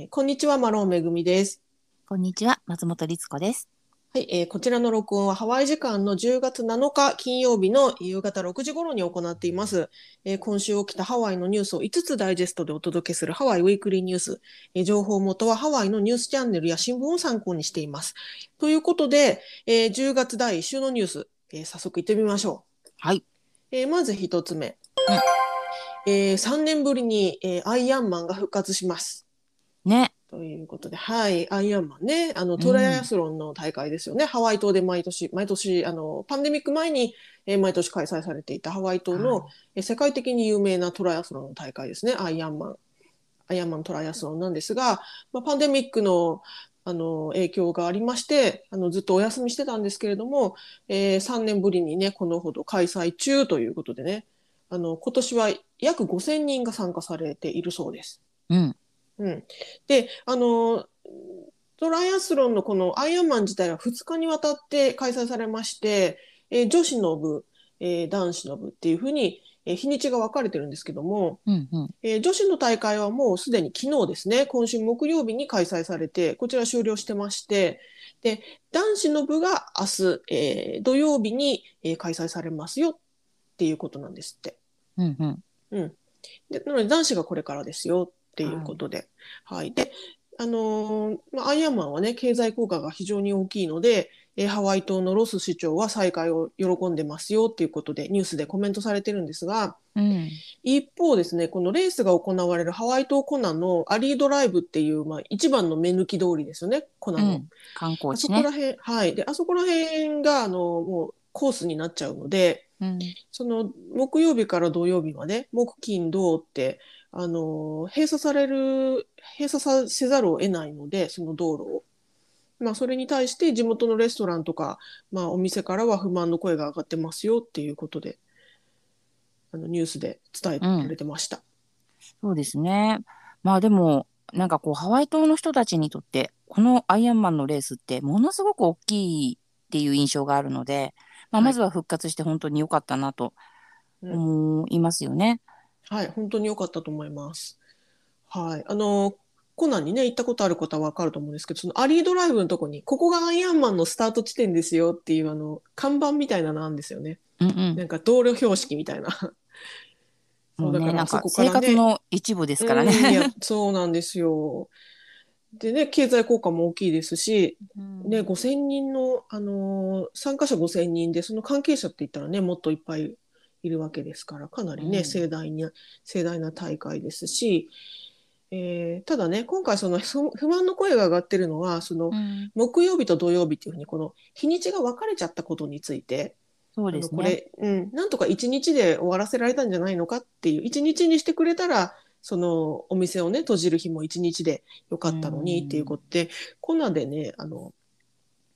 えーこんにちは、マロンめぐみです。こんにちは、松本律子です。はい、えーこちらの録音はハワイ時間の10月7日金曜日の夕方6時頃に行っています。えー今週起きたハワイのニュースを5つダイジェストでお届けするハワイウィークリーニュース。えー情報元はハワイのニュースチャンネルや新聞を参考にしています。ということで、えー10月第1週のニュース、えー早速行ってみましょはい。う。えーまず1つ目。え3年ぶりに、えーアイアンマンが復活します。ね。ということで、はい、アイアンマンね、あのトライアスロンの大会ですよね、ハワイ島で毎年、毎年、あのパンデミック前に、えー毎年開催されていたハワイ島の、はいえー世界的に有名なトライアスロンの大会ですね、アイアンマン。アイアンマントライアスロンなんですが、まあ、パンデミックのあの影響がありましてあのずっとお休みしてたんですけれども、えー3年ぶりにねこのほど開催中ということでねあの今年は約5000人が参加されているそうです。うん。うん、であのトライアスロンのこのアイアンマン自体は2日にわたって開催されまして、えー女子の部、えー男子の部っていうふうに、えー日にちが分かれてるんですけども、うん。うん。えー女子の大会はもうすでに昨日ですね今週木曜日に開催されてこちら終了してましてで男子の部が明日、えー土曜日に、えー開催されますよっていうことなんですって。うん。うん。でなので男子がこれからですよっていうことで、はい、で、あのーまあ、アイアンマンはね経済効果が非常に大きいので、えーハワイ島のロス市長は再開を喜んでますよっていうことでニュースでコメントされてるんですがうん。一方ですねこのレースが行われるハワイ島コナのアリードライブっていう、まあ、一番の目抜き通りですよねコナの。うん。観光地ねあそこら。辺、はい、であそこら辺があのもうコースになっちゃうので、うん。その木曜日から土曜日まで木金土ってあの閉鎖される閉鎖させざるを得ないのでその道路を。まあ、それに対して地元のレストランとか、まあ、お店からは不満の声が上がってますよっていうことであのニュースで伝えてくれてました。そうですね。まあでも、なんかこう、ハワイ島の人たちにとって、このアイアンマンのレースって、ものすごく大きいっていう印象があるので、まあ、はいまずは復活して本当に良かったなとうん思いますよね。はい、本当に良かったと思います。はい、あのコナンにね行ったことある方はわかると思うんですけど、そのアリードライブのとこにここがアイアンマンのスタート地点ですよっていうあの看板みたいなのなんですよね。うんうん。なんか道路標識みたいな。もうね、なんあそかこからね生活の一部ですからうんそうなんですよ。でね経済効果も大きいですし、うんね5000人のあのー参加者5000人でその関係者って言ったらねもっといっぱいいるわけですからかなりね、うん。盛大な盛大な大会ですし、えーただね今回そのそ不満の声が上がってるのはそのうん。木曜日と土曜日っていうふうにこの日にちが分かれちゃったことについて、そうですね。これ、うん、なんとか1日で終わらせられたんじゃないのかっていう1日にしてくれたらそのお店をね閉じる日も1日でよかったのにうんっていうことで、コナでねあの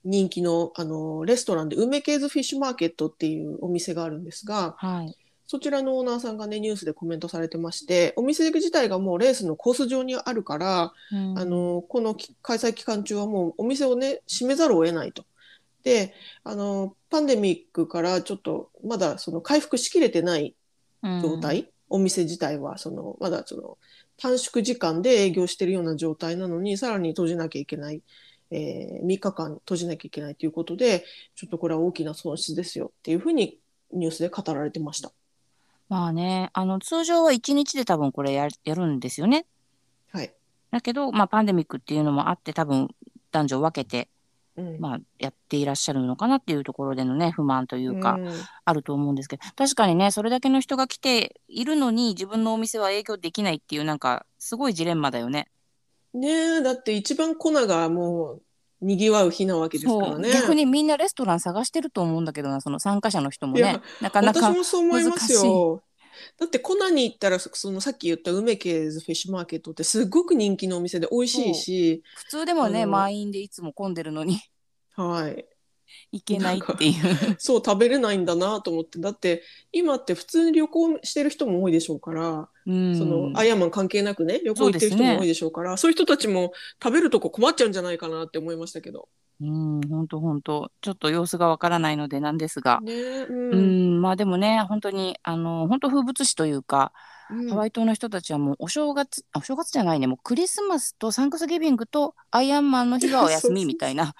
人気のあのレストランで梅ケーズフィッシュマーケットっていうお店があるんですがはい。そちらのオーナーさんがねニュースでコメントされてましてお店自体がもうレースのコース上にあるからうんあのこのき開催期間中はもうお店をね閉めざるを得ないと。であのパンデミックからちょっとまだその回復しきれてない状態、お店自体はそのまだその短縮時間で営業してるような状態なのにさらに閉じなきゃいけない、えー3日間閉じなきゃいけないということでちょっとこれは大きな損失ですよっていうふうにニュースで語られてました。まあね、あの通常は1日で多分これややるんですよね。はいだけど、まあ、パンデミックっていうのもあって多分男女分けて、うんまあ、やっていらっしゃるのかなっていうところでのね不満というか、うんあると思うんですけど確かにねそれだけの人が来ているのに自分のお店は営業できないっていうなんかすごいジレンマだよね。ねえだって一番粉がもうにぎわう日なわけですからね。逆にみんなレストラン探してると思うんだけどなその参加者の人もね。なかなか私もそう思いますよ。だってコナに行ったらそそのさっき言った梅ケーズフィッシュマーケットってすごく人気のお店で美味しいし、普通でもね満員でいつも混んでるのに。はい、行けないっていう。そう食べれないんだなと思って。だって今って普通に旅行してる人も多いでしょうから、うん。そのアイアンマン関係なくね旅行行ってる人も多いでしょうからそういう人たちも食べるとこ困っちゃうんじゃないかなって思いましたけど。うん、本当本当ちょっと様子がわからないのでなんですが、ねううんん、まあでもね、本当にあの本当風物詩というか、うん。ハワイ島の人たちはもうお正月あお正月じゃないね。もうクリスマスとサンクスギビングとアイアンマンの日がお休みみたいな。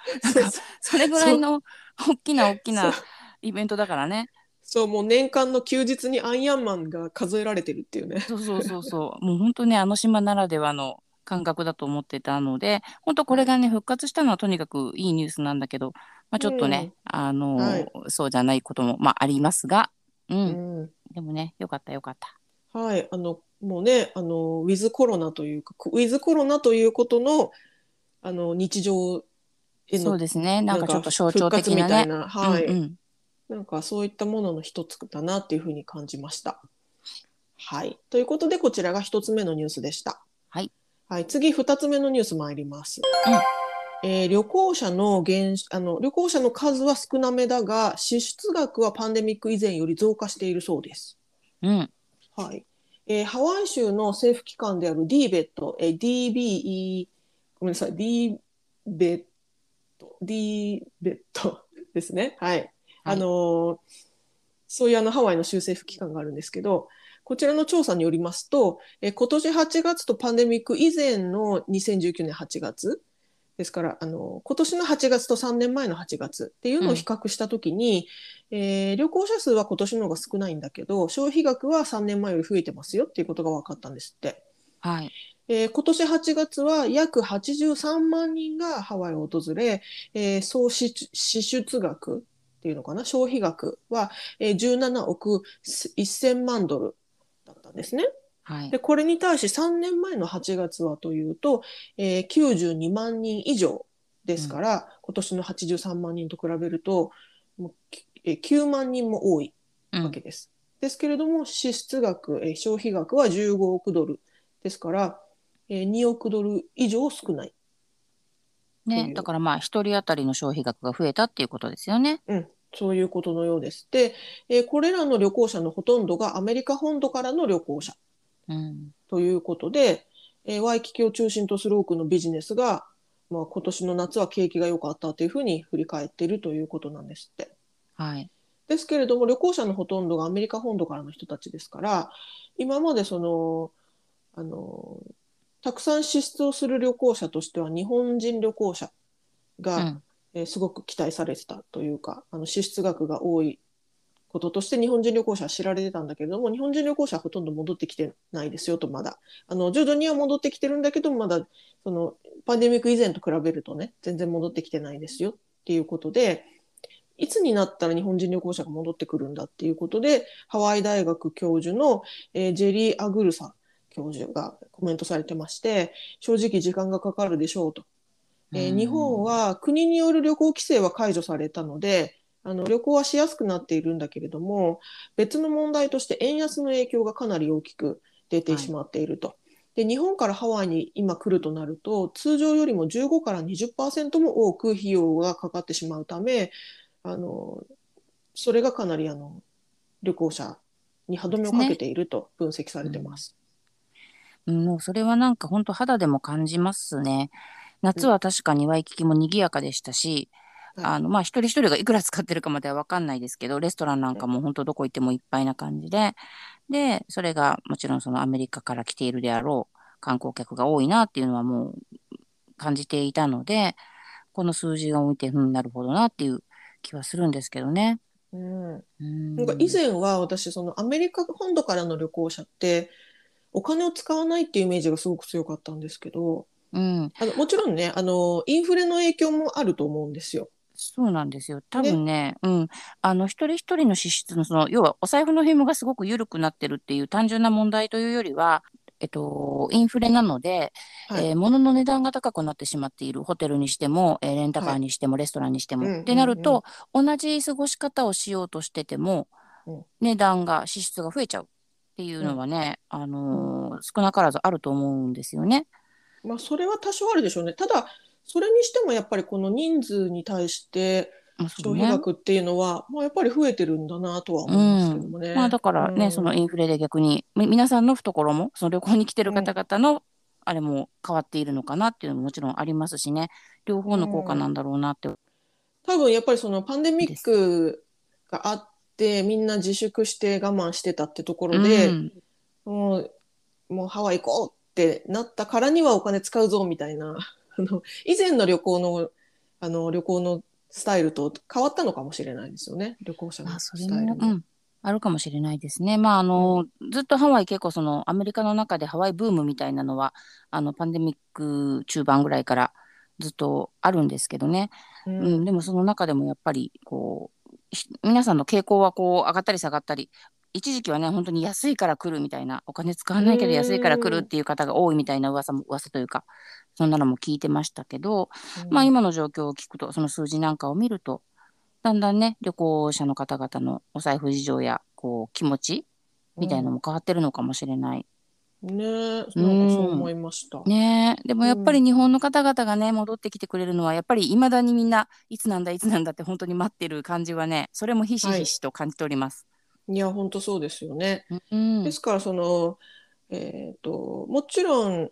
それぐらいの大きな大きなイベントだからね。そうもう年間の休日にアイアンマンが数えられてるっていうね。そうそうそうそう。もう本当ねあの島ならではの感覚だと思ってたので本当これがね復活したのはとにかくいいニュースなんだけど、まあ、ちょっとね、あの、はい。そうじゃないことも、まあ、ありますが、うん。うん。でもねよかったよかった。はい、あのもうねあのウィズコロナというかウィズコロナということのあの日常へのそうですねなんかちょっと象復徴的なね。活みたいな、はい、うんうんなんかそういったものの一つだなっていうふうに感じました。はい、ということでこちらが一つ目のニュースでした。はい、はい、次二つ目のニュース参ります。えー旅行者の減あの旅行者の数は少なめだが支出額はパンデミック以前より増加しているそうです。うんはい。えーハワイ州の政府機関である DBET、えー DBE、ごめんなさい、DBET、DBET ですね。はい。あのーそういうあのハワイの州政府機関があるんですけど、こちらの調査によりますと、えー今年8月とパンデミック以前の2019年8月、ですから、あの今年の8月と3年前の8月っていうのを比較したときに、えー旅行者数は今年の方が少ないんだけど、消費額は3年前より増えてますよっていうことが分かったんですって。はいえー今年8月は約83万人がハワイを訪れ、えー総支出支出額っていうのかな、消費額は、えー17億1000万ドルだったんですね。はいで、これに対し3年前の8月はというと、えー92万人以上ですから、今年の83万人と比べると、もうきえー9万人も多いうんわけです。ですけれども、支出額、えー消費額は15億ドルですから、えー2億ドル以上少ない。ねだからまあ一人当たりの消費額が増えたっていうことですよね。うん、そういうことのようです。で、えーこれらの旅行者のほとんどがアメリカ本土からの旅行者うん。ということで、えーワイキキを中心とする多くのビジネスが、まあ、今年の夏は景気が良かったというふうに振り返っているということなんですって。はい。ですけれども旅行者のほとんどがアメリカ本土からの人たちですから今までそのあのたくさん支出をする旅行者としては日本人旅行者が、うん。えーすごく期待されてたというかあの支出額が多いこととして日本人旅行者は知られてたんだけれども日本人旅行者はほとんど戻ってきてないですよとまだあの徐々には戻ってきてるんだけどまだそのパンデミック以前と比べるとね全然戻ってきてないですよっていうことでいつになったら日本人旅行者が戻ってくるんだっていうことでハワイ大学教授の、えージェリー・アグルサ教授がコメントされてまして正直時間がかかるでしょうと。えーうん日本は国による旅行規制は解除されたのであの旅行はしやすくなっているんだけれども別の問題として円安の影響がかなり大きく出てしまっていると。で日本からハワイに今来るとなると通常よりも15から20%も多く費用がかかってしまうためあのそれがかなりあの旅行者に歯止めをかけていると分析されてます。もうそれはなんか本当肌でも感じますね。夏は確かにワイキキも賑やかでしたし、はいあのまあ一人一人がいくら使ってるかまでは分かんないですけどレストランなんかも本当どこ行ってもいっぱいな感じででそれがもちろんそのアメリカから来ているであろう観光客が多いなっていうのはもう感じていたのでこの数字を見てうんなるほどなっていう気はするんですけどね。うん。うん。なんか以前は私そのアメリカ本土からの旅行者ってお金を使わないっていうイメージがすごく強かったんですけどうん、あのもちろんねあのインフレの影響もあると思うんですよ。そうなんですよ。多分ね、うん、あの一人一人の支出のその要はお財布の紐がすごく緩くなってるっていう単純な問題というよりは、えっと、インフレなので、はいえー物の値段が高くなってしまっているホテルにしても、えーレンタカーにしても、レストランにしても。うんってなると、同じ過ごし方をしようとしてても、うん値段が支出が増えちゃうっていうのはね、あのー少なからずあると思うんですよね。まあ、それは多少あるでしょうね。ただそれにしてもやっぱりこの人数に対して消費額っていうのは、まあ、やっぱり増えてるんだなとは思いますけどもね。まあだからね、うん。そのインフレで逆にみ皆さんの懐もその旅行に来てる方々のあれも変わっているのかなっていうのももちろんありますしね。両方の効果なんだろうなって、多分やっぱりそのパンデミックがあってみんな自粛して我慢してたってところで、うん。もうもうハワイ行こうってなったからにはお金使うぞみたいなあの以前の旅行のあの旅行のスタイルと変わったのかもしれないですよね。旅行者のスタイルも、うん、あるかもしれないですね。まあ、あの、ずっとハワイ結構そのアメリカの中でハワイブームみたいなのは、あの、パンデミック中盤ぐらいからずっとあるんですけどね。ううんん、でもその中でもやっぱり、こう、ひ皆さんの傾向はこう上がったり下がったり、一時期はね、本当に安いから来るみたいな、お金使わないけど安いから来るっていう方が多いみたいな噂も、噂というか、そんなのも聞いてましたけど、まあ今の状況を聞くと、その数字なんかを見ると、だんだんね、旅行者の方々のお財布事情や、こう、気持ちみたいなのも変わってるのかもしれない。ねえなんかそう思いました。ねえ、でもやっぱり日本の方々がね、戻ってきてくれるのは、やっぱり未だにみんな、いつなんだ、いつなんだって本当に待ってる感じはね、それもひしひしと感じております。いや本当そうですよね。うんで。すからその、えー、ともちろん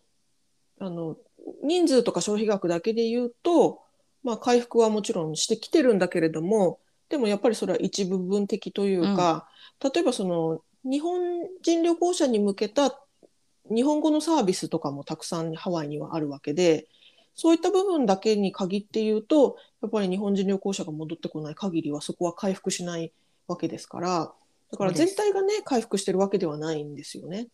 あの人数とか消費額だけで言うと、まあ、回復はもちろんしてきてるんだけれどもでもやっぱりそれは一部分的というか、例えばその日本人旅行者に向けた日本語のサービスとかもたくさんハワイにはあるわけでそういった部分だけに限って言うとやっぱり日本人旅行者が戻ってこない限りはそこは回復しないわけですからだから全体がね回復してるわけではないんですよね。やっ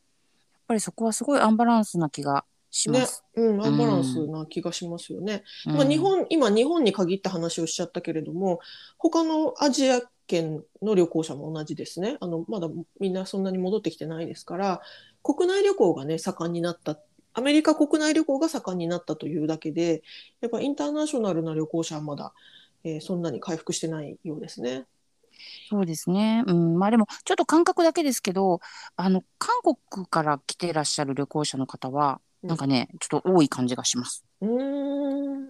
ぱりそこはすごいアンバランスな気がしまねす。、うん、アンバランスな気がしますよね。うんまあ、日本今日本に限った話をしちゃったけれども他のアジア圏の旅行者も同じですねあのまだみんなそんなに戻ってきてないですから国内旅行がね盛んになったアメリカ国内旅行が盛んになったというだけでやっぱインターナショナルな旅行者はまだ、えーそんなに回復してないようですね。そうですね。うん、まあでも、ちょっと感覚だけですけど、あの、韓国から来てらっしゃる旅行者の方は、うんなんかね、ちょっと多い感じがします。うーん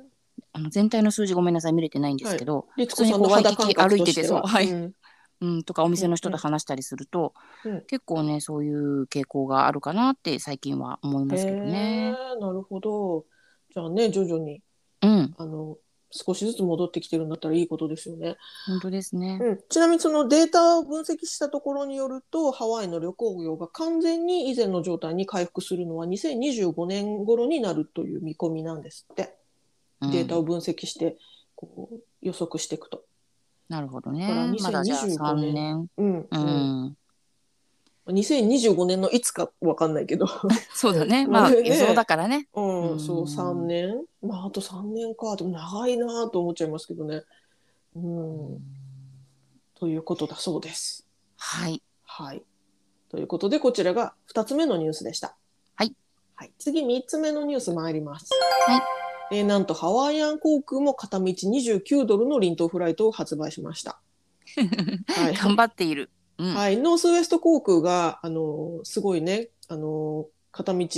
あの全体の数字ごめんなさい、見れてないんですけど、律子普通にこう肌キキ歩いててそう、は。はい、うんうん、とかお店の人と話したりすると、うん結構ね、そういう傾向があるかなって最近は思いますけどね。なるほど。じゃあね徐々にうん、あの少しずつ戻ってきてるんだったらいいことですよね。本当ですね。うん、ちなみにそのデータを分析したところによるとハワイの旅行業が完全に以前の状態に回復するのは2025年頃になるという見込みなんですってうんデータを分析してこう予測していくと。なるほどだからね。まだじゃあ2025 3年。うんううんん。2025年のいつかわかんないけど、そうだね。まあ、ね予想だからね。うんうんそう3年まああと3年かでも長いなと思っちゃいますけどね。うん、ということだそうです。はい。はい。ということで、こちらが2つ目のニュースでした。はい。はい、次、3つ目のニュース参ります。はい。えーなんと、ハワイアン航空も片道29ドルの臨島フライトを発売しました。はい。頑張っている。うん。はい、ノースウエスト航空が、あのすごいね、あの片道、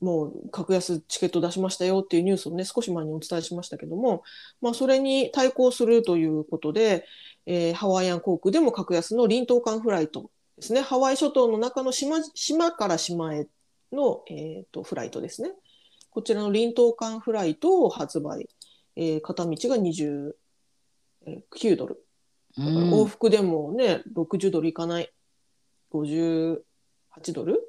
もう格安チケット出しましたよっていうニュースをね、少し前にお伝えしましたけども、まあ、それに対抗するということで、えーハワイアン航空でも格安の臨島間フライトですね、ハワイ諸島の中の島島から島への、えー、とフライトですね。こちらの臨島間フライトを発売、えー片道が29ドル。うだからん往復でもね、60ドルいかない、58ドル？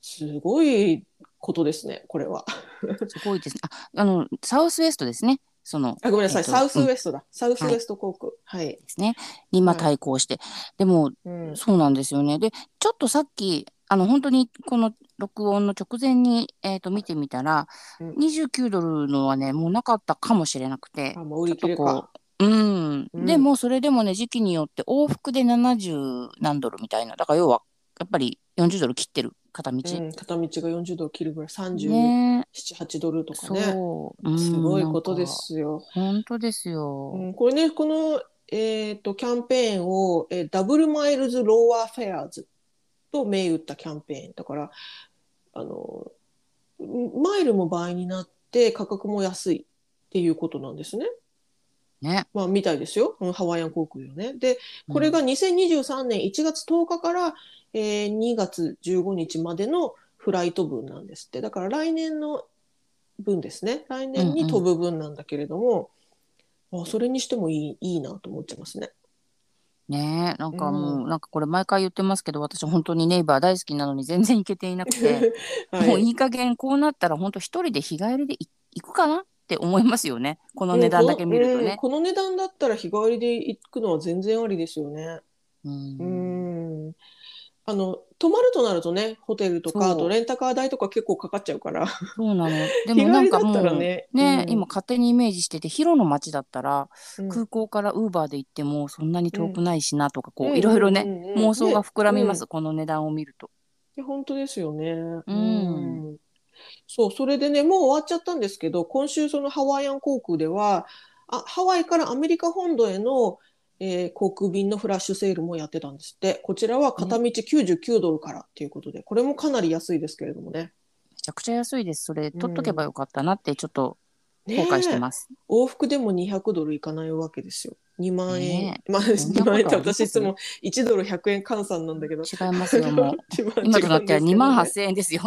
すごいことですね、これは。すごいですね。あ、あの、サウスウエストですね。その、あごめんなさい、えっとサウスウエストだ。サウスウエスト航空。はい。ですね。に今はい対抗して。でも、うんそうなんですよね。で、ちょっとさっき、あの、本当にこの録音の直前に、えっと、見てみたら、うん29ドルのはね、もうなかったかもしれなくてあ、、もう売り切れちょっとか。うん。うんでも、それでもね、時期によって往復で70何ドルみたいな。だから要は、やっぱり40ドル切ってる片道。うん、片道が40ドル切るぐらい、37、ね8ドルとかね。すごいことですよ。本当ですよ。うん、これね、この、えー、とキャンペーンを、えー Double Miles Lower Fares と銘打ったキャンペーン。だから、あの、マイルも倍になって価格も安いっていうことなんですね。ね。まあ、みたいですよ。うんハワイアン航空よね。で、これが2023年1月10日から、えー2月15日までのフライト分なんですって。だから来年の分ですね。来年に飛ぶ分なんだけれども、あそれにしてもいいいいなと思っちゃいますね。ねえ、なんかもう、なんかこれ毎回言ってますけど、私本当にネイバー大好きなのに全然行けていなくて、はいもういい加減こうなったら本当一人で日帰りでい行くかなって思いますよね。この値段だけ見るとうんね。この値段だったら日帰りで行くのは全然ありですよね。うんうん。あの、泊まるとなるとね、ホテルとか、あとレンタカー代とか結構かかっちゃうから。そうなの。で日もなんかもう、らね。ね、うん今勝手にイメージしてて、広の街だったら、うん空港からウーバーで行ってもそんなに遠くないしなとか、こうんういろいろね、うんうんうん妄想が膨らみます、ねこの値段を見ると。いや本当ですよね。んそう、それでね、もう終わっちゃったんですけど、今週そのハワイアン航空では、あ、ハワイからアメリカ本土への、えー航空便のフラッシュセールもやってたんですって。こちらは片道99ドルからっていうことで、これもかなり安いですけれどもね。めちゃくちゃ安いです。それ取っとけばよかったなってちょっとね後悔してます。往復でも200ドルいかないわけですよ。2万円。ねまあ、んな2こと万円って私いつも1ドル100円換算なんだけど。違いますよ、もう。今となっては2万違うんです8000円ですよ。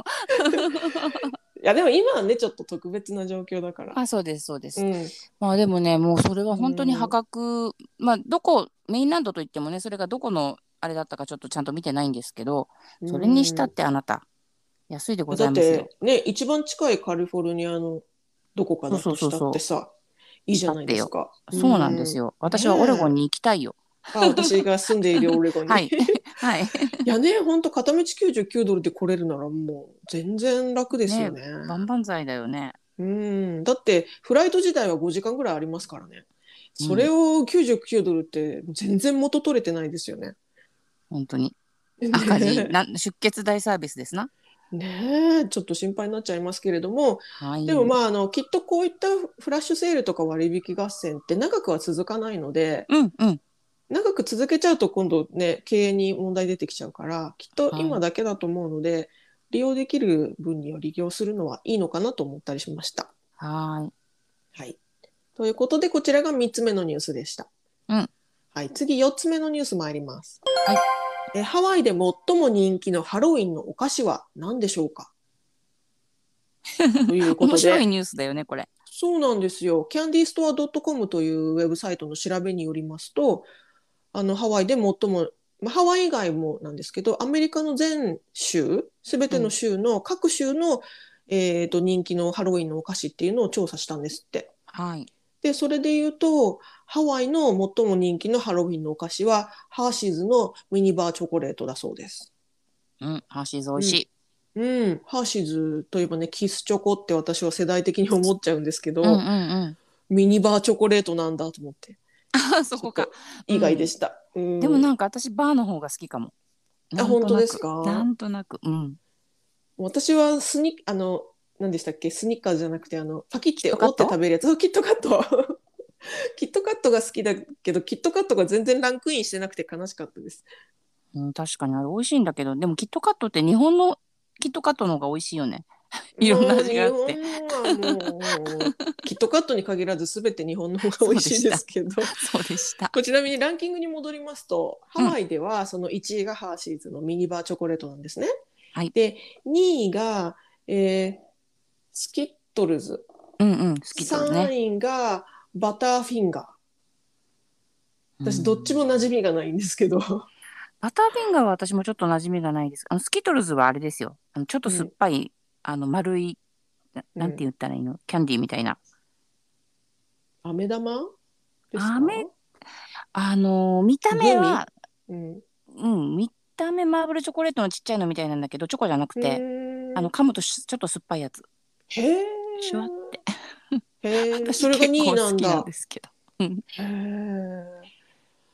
いや、でも今はね、ちょっと特別な状況だから。あ、そうです、そうです。うん。まあでもね、もうそれは本当に破格、まあどこ、メインランドといってもね、それがどこのあれだったかちょっとちゃんと見てないんですけど、それにしたってあなた、安いでございますよて。ね一番近いカリフォルニアのどこかだとしたってさいいじゃないですか。そうなんですよ。私はオレゴンに行きたいよ。あ私が住んでいるオレゴンに。はいい。はい。やね本当片道99ドルで来れるならもう全然楽ですよね。万々歳だよね。うんだってフライト自体は5時間ぐらいありますからね。それを99ドルって全然元取れてないですよね。本当に。赤字、な出血大サービスですな。ねえちょっと心配になっちゃいますけれども、はい。でもまああのきっとこういったフラッシュセールとか割引合戦って長くは続かないのでうんうん。長く続けちゃうと今度ね経営に問題出てきちゃうからきっとはい今だけだと思うので、利用できる分には利用するのはいいのかなと思ったりしました。ははい、ということでこちらが3つ目のニュースでした。うんはい、次4つ目のニュース参ります。はいえハワイで最も人気のハロウィンのお菓子は何でしょうか？というい。ことで面白いニュースだよね、これ。そうなんですよ。candystore.com というウェブサイトの調べによりますと、あのハワイで最も、まあ、ハワイ以外もなんですけど、アメリカの全州、すべての州の、各州の、えーと人気のハロウィンのお菓子っていうのを調査したんですって。はい。で、それで言うと、ハワイの最も人気のハロウィンのお菓子は、ハーシーズのミニバーチョコレートだそうです。うん、ハーシーズ美味しい。うん、ハーシーズといえばね、キスチョコって私は世代的に思っちゃうんですけど、うんうんうん。ミニバーチョコレートなんだと思って。あ、そこか。意外でした。うんでもなんか私バーの方が好きかも。あ本当ですか？なんとなく。うん。私はスニあの何でしたっけ？スニッカーじゃなくてあのパキって折って食べるやつキットカット キットカットが好きだけどキットカットが全然ランクインしてなくて悲しかったですうん、確かにあれ美味しいんだけど、でもキットカットって日本のキットカットの方が美味しいよね。いろんな味があってキットカットに限らず全て日本の方が美味しいですけど そうでした。こちらにランキングに戻りますと、ハワイではその1位がハーシーズのミニバーチョコレートなんですね。はいで、2位が、えースキットルズ。うんうん、好きだね。3位がバターフィンガー。私、どっちも馴染みがないんですけど。バターフィンガーは私もちょっと馴染みがないです。あのスキトルズはあれですよ。あのちょっと酸っぱい、あの丸い、ななんて言ったらいいの、キャンディーみたいな。飴玉？ですか？飴？あのー見た目は、うん。うん、見た目マーブルチョコレートのちっちゃいのみたいなんだけど、チョコじゃなくて、あの噛むとしちょっと酸っぱいやつ。へえ。シュワって。へえ。私それが2位結構なんだ好きなん。ですけど。へえ。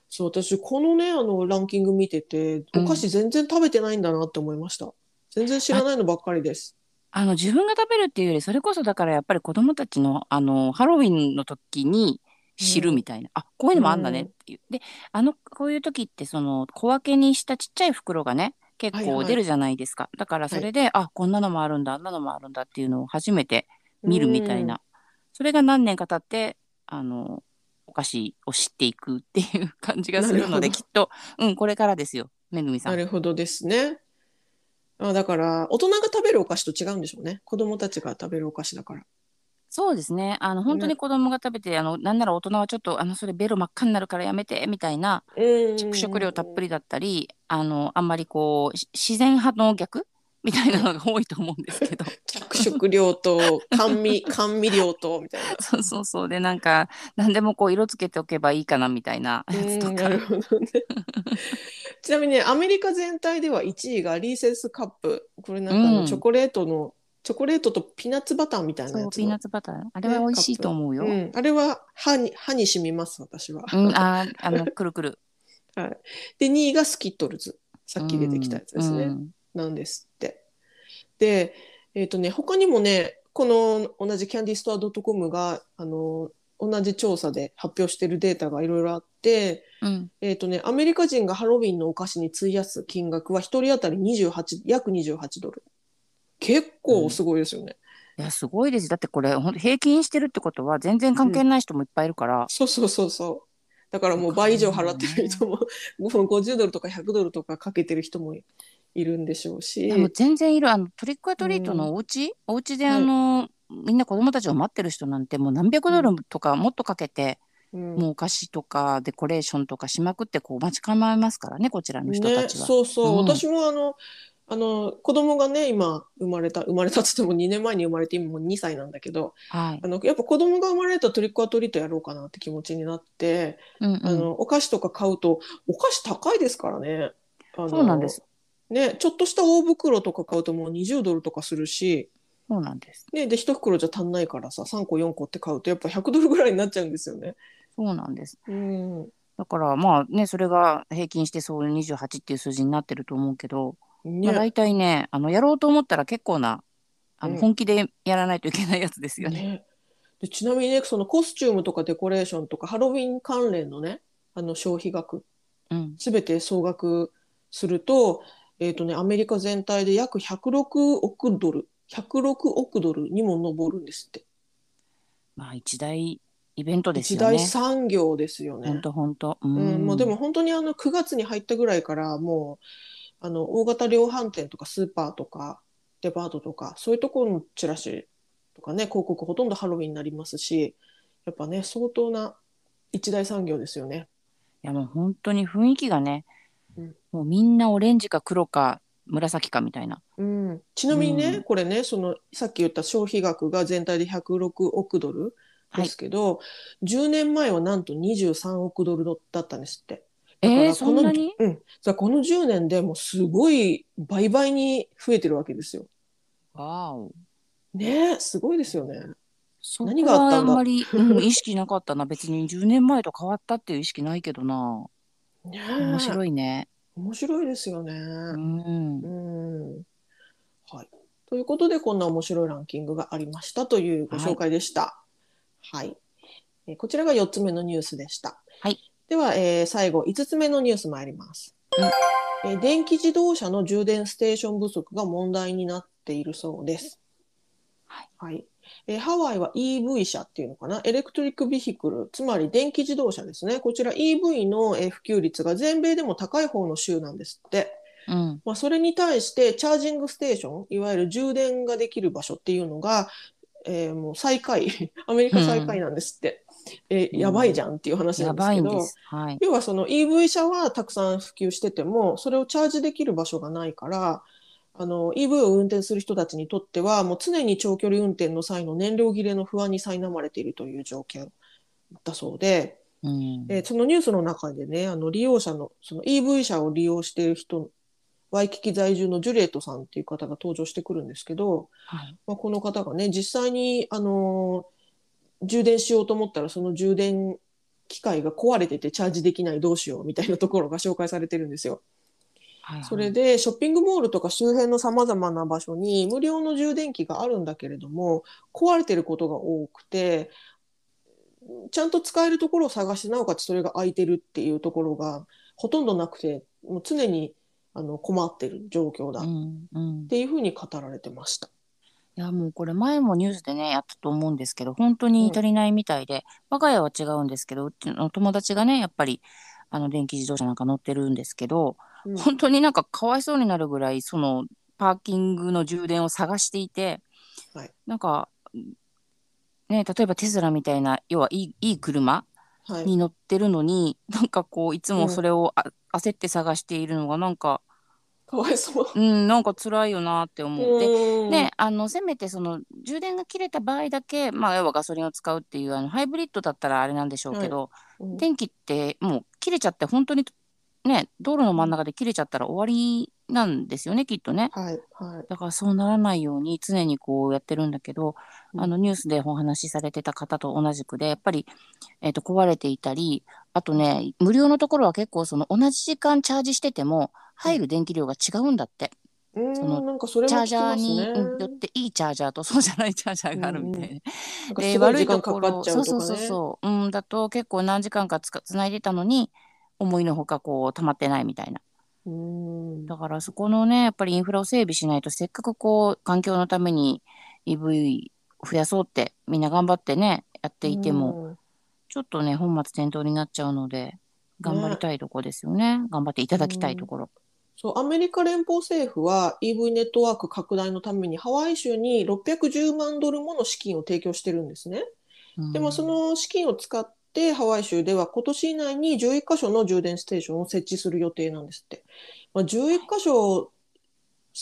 そう、私、このね、あの、ランキング見てて、うんお菓子全然食べてないんだなって思いました。全然知らないのばっかりです。あの自分が食べるっていうよりそれこそだからやっぱり子供たちのあのハロウィンの時に知るみたいな、あこういうのもあんだねっていう、であのこういう時ってその小分けにしたちっちゃい袋がね結構出るじゃないですか、だからそれで、あこんなのもあるんだあんなのもあるんだっていうのを初めて見るみたいな、それが何年か経ってあのお菓子を知っていくっていう感じがするのできっと。うんこれからですよ。めぐみさ。なんるほどですね。あだから、大人が食べるお菓子と違うんでしょうね。子供たちが食べるお菓子だから。そうですね。あの本当に子供が食べて、あのなんなら大人はちょっとあのそれベロ真っ赤になるからやめてみたいなうん食料たっぷりだったり、あのあんまりこうし自然派の逆みたいなのが多いと思うんですけど。着色料と甘味 甘味料とみたいな。そうそうそうでなんか何でもこう色つけておけばいいかなみたいなやつとかね。ちなみにね、アメリカ全体では1位がリーセスカップ。これなんかあのうんチョコレートの、チョコレートとピーナッツバターみたいなやつの。ピーナッツバターあれは美味しいと思うよ。うん、あれは歯に歯に染みます私は。うん、あーあのくるくる。はい、で2位がスキットルズさっき出てきたやつですね、うんなんですって。でえっ、とね他にもねこの同じキャンディストア .com があの同じ調査で発表しているデータがいろいろあって、うんえっとね、アメリカ人がハロウィンのお菓子に費やす金額は1人当たり28約28ドル。結構すごいですよね。いやすごいです。だってこれ平均してるってことは全然関係ない人もいっぱいいるから。そうそうそうそう。だからもう倍以上払ってる人も、もう50ドルとか100ドルとかかけてる人もいるんでしょうし。いやもう全然いる。あのトリックアトリートのお家、お家であの、みんな子供たちを待ってる人なんてもう何百ドルとかもっとかけて、うん。もうお菓子とかデコレーションとかしまくってこう待ち構えますからねこちらの人たね、ちは。そうそう、うん。私もあのあの子供がね今生まれた生まれたっつっても2年前に生まれて今もう2歳なんだけどはい。あのやっぱ子供が生まれたトリックアトリートやろうかなって気持ちになって、うんうん。あのお菓子とか買うとお菓子高いですからね。そうなんです。ねちょっとした大袋とか買うともう20ドルとかするし、そうなんです。ね、で1袋じゃ足んないからさ3個4個って買うとやっぱ100ドルぐらいになっちゃうんですよね。そうなんです。うんだからまあねそれが平均してそういう28っていう数字になってると思うけど、ねまあ、大体ねあのやろうと思ったら結構なあのうん本気でやらないといけないやつですよね。ねでちなみにねそのコスチュームとかデコレーションとかハロウィン関連のねあの消費額うん、すべて総額すると,、えーとね、アメリカ全体で約106億ドル106億ドルにも上るんですってまあ一大イベントです一大よね。産業ですよね。本当本当。ううんん、もうでも本当にあの9月に入ったぐらいからもうあの大型量販店とかスーパーとかデパートとかそういうところのチラシとかね広告ほとんどハロウィンになりますしやっぱね相当な一大産業ですよね。いやもう本当に雰囲気がね、うんもうみんなオレンジか黒か紫かみたいな。うん、ちなみにね、うんこれねそのさっき言った消費額が全体で106億ドルですけど、10年前はなんと23億ドルだったんですって。えからこのそんなに？うん、じゃあこの10年でもうすごい倍々に増えてるわけですよ。わお。ねえすごいですよね。そこ何があったんだ？はあんまり、うん、意識なかったな。別に10年前と変わったっていう意識ないけどな。ねえ面白いね。面白いですよね。うん。うんはい、ということでこんな面白いランキングがありましたというご紹介でした。はいえーこちらが4つ目のニュースでした。はいでは、えー最後5つ目のニュース参ります、えー電気自動車の充電ステーション不足が問題になっているそうです。はいはいえーハワイは EV 車っていうのかな？エレクトリックビヒクルつまり電気自動車ですねこちら EV のえー普及率が全米でも高い方の州なんですって。うん。まあ、それに対してチャージングステーションいわゆる充電ができる場所っていうのが、えーもう最下位 アメリカ最下位なんですって、えーやばいじゃんっていう話なやんですけど、ばいんです。はい。要はその EV 車はたくさん普及しててもそれをチャージできる場所がないからあの EV を運転する人たちにとってはもう常に長距離運転の際の燃料切れの不安に苛まれているという条件だそうで。うん。えーそのニュースの中でね、あの利用者の、その EV 車を利用している人、ワイキキ在住のジュリエットさんっていう方が登場してくるんですけど、はい。まあ、この方がね、実際に、あのー充電しようと思ったら、その充電機械が壊れててチャージできないどうしようみたいなところが紹介されてるんですよ。はいはいそれでショッピングモールとか周辺のさまざまな場所に無料の充電器があるんだけれども壊れてることが多くてちゃんと使えるところを探してなおかつそれが空いてるっていうところがほとんどなくてもう常にあの困ってる状況だっうん。うん。ていうふうに語られてました。いやもうこれ前もニュースでねやったと思うんですけど本当に足りないみたいで、我が家は違うんですけどうちの友達がねやっぱりあの電気自動車なんか乗ってるんですけど、うん本当になんかかわいそうになるぐらいそのパーキングの充電を探していて、はいなんかね、例えばテスラみたいな要はいいいい車はい。に乗ってるのに、なんかこういつもそれをあ、焦って探しているのがなんかかわいそう。うんなんか辛いよなって思う。でうんね、あのせめてその充電が切れた場合だけ、まあ、要はガソリンを使うっていうあのハイブリッドだったらあれなんでしょうけど、うん電気ってもう切れちゃって本当にね道路の真ん中で切れちゃったら終わりなんですよねきっとね。はいはい。だからそうならないように常にこうやってるんだけど、うんあのニュースでお話しされてた方と同じくでやっぱり、えー、と壊れていたりあとね無料のところは結構その同じ時間チャージしてても入る電気量が違うんだって。うんそのなんかそれもチャージャーに、よっていいチャージャーとそうじゃないチャージャーがあるみたいな。なんかで悪いところ。そうそうそうそう、うん、だと結構何時間かつかつないでたのに思いのほかこう溜まってないみたいな。うんだからそこのねやっぱりインフラを整備しないとせっかくこう環境のために EV 増やそうってみんな頑張ってねやっていても、うんちょっとね本末転倒になっちゃうので頑張りたいとこですよね頑張っていただきたいところ。そうアメリカ連邦政府は EV ネットワーク拡大のためにハワイ州に610万ドルもの資金を提供してるんですね。うんでもその資金を使ってハワイ州では今年以内に11カ所の充電ステーションを設置する予定なんですって。まあ、11カ所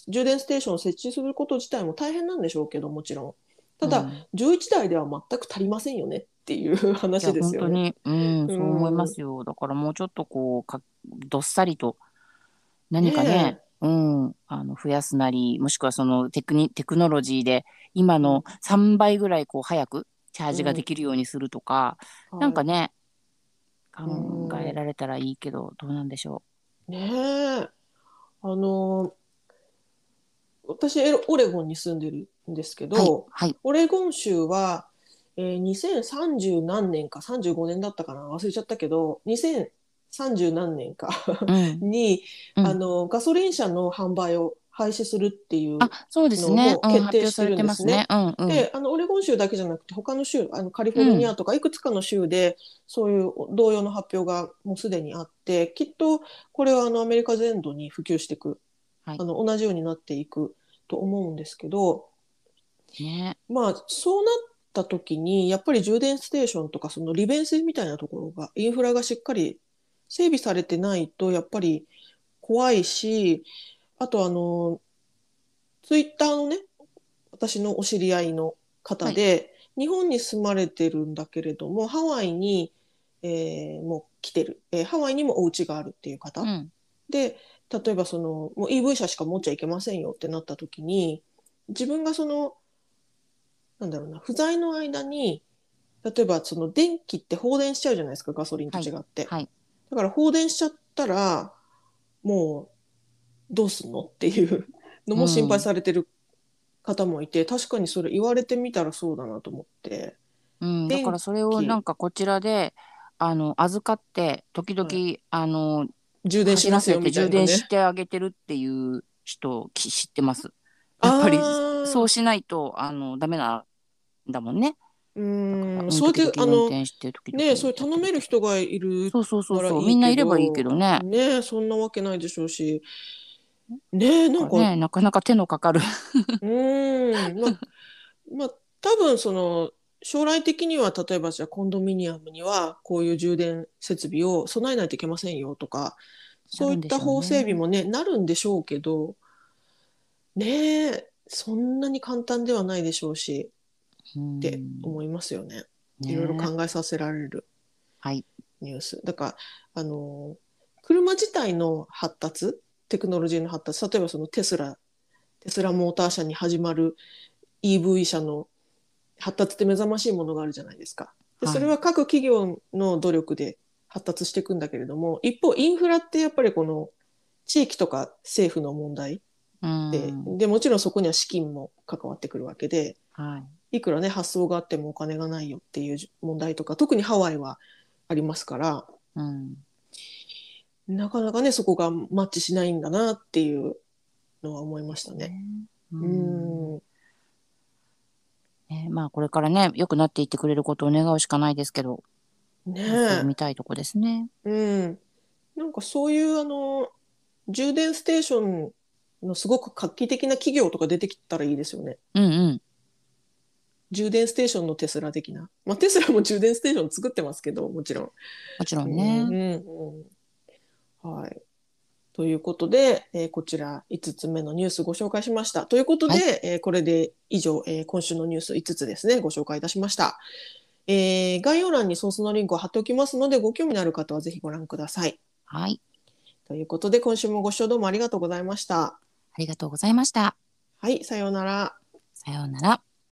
充電ステーションを設置すること自体も大変なんでしょうけどもちろん。ただ、うん11台では全く足りませんよねっていう話ですよ本当ね。に、うん、んそう思いますよ。だからもうちょっとこうかどっさりと何かねうん、あの増やすなりもしくはそのテクニテクノロジーで今の3倍ぐらいこう早くチャージができるようにするとか、はい。なんかねうん。考えられたらいいけどどうなんでしょねえ。あの、私、エロオレゴンに住んでるんですけう。ど、はい、はい、オレゴン州は、えー2030何年か、35年だったかな、忘れちゃったけど、2030何年かうん、に、うん。あの、ガソリン車の販売を廃止するっていう。あそうですね、うん、のも決定してるんですすね。ね。うんうん、で、あの、オレゴン州だけじゃなくて、他の州、あの、カリフォルニアとかいくつかの州で、そういう同様の発表がもうすでにあって、きっとこれはあの、アメリカ全土に普及していく、はい。あの、同じようになっていくと思うんですけど、ね。まあ、そうなった時に、やっぱり充電ステーションとか、その利便性みたいなところが、インフラがしっかり整備されてないと、やっぱり怖いし、あとあの、ツイッターのね、私のお知り合いの方で、日本に住まれてるんだけれども、ハワイに、えーもう来てる、えーハワイにもお家があるっていう方。うん。で、例えばその、もう EV 車しか持っちゃいけませんよってなった時に、自分がその、なんだろうな、不在の間に、例えばその電気って放電しちゃうじゃないですか、ガソリンと違って。はい。だから放電しちゃったら、もう、どうすんのっていうのも心配されてる方もいて、確かにそれ言われてみたらそうだなと思って。うん、だからそれをなんかこちらであの預かって時々、はあの充電しますよみたいなね。充電してあげてるっていう人知ってます？やっぱりそうしないとあのダメなんだもんね。うん、そうやって、あの、ね、それ頼める人がいるそうそうそうそうみんないればいいけどね。ねそんなわけないでしょうし。ねなんか、ねなかなか手のかかる。うーん、まあ、まあ、多分その、将来的には、例えばじゃあコンドミニアムには、こういう充電設備を備えないといけませんよとか、そういった法整備もね、なるんでしょうけど、ねえ、そんなに簡単ではないでしょうし、って思いますよね。いろいろね考えさせられる。はい。ニュース。だから、あの、車自体の発達、テクノロジーの発達、例えばそのテスラ、テスラモーター車に始まる EV 車の発達って目覚ましいものがあるじゃないですか。ではいそれは各企業の努力で発達していくんだけれども、一方、インフラってやっぱりこの地域とか政府の問題うんで、でもちろんそこには資金も関わってくるわけで、はい。いくらね、発想があってもお金がないよっていう問題とか、特にハワイはありますから、うん。なかなかね、そこがマッチしないんだなっていうのは思いましたね。ううんん。ねまあこれからね良くなっていってくれることを願うしかないですけど、ね見たいとこですね。え。うん。なんかそういうあの、充電ステーションのすごく画期的な企業とか出てきたらいいですよね。うんうん。充電ステーションのテスラ的な。まあ、テスラも充電ステーション作ってますけど、もちろん。もちろんね。うんうんうんはい。ということで、えーこちら5つ目のニュースご紹介しました。ということで、はえーこれで以上、えー今週のニュース5つですね、ご紹介いたしました。えー概要欄にソースのリンクを貼っておきますので、ご興味のある方はぜひご覧ください。はい。ということで、今週もご視聴どうもありがとうございました。ありがとうございました。はい、さようなら。さようなら。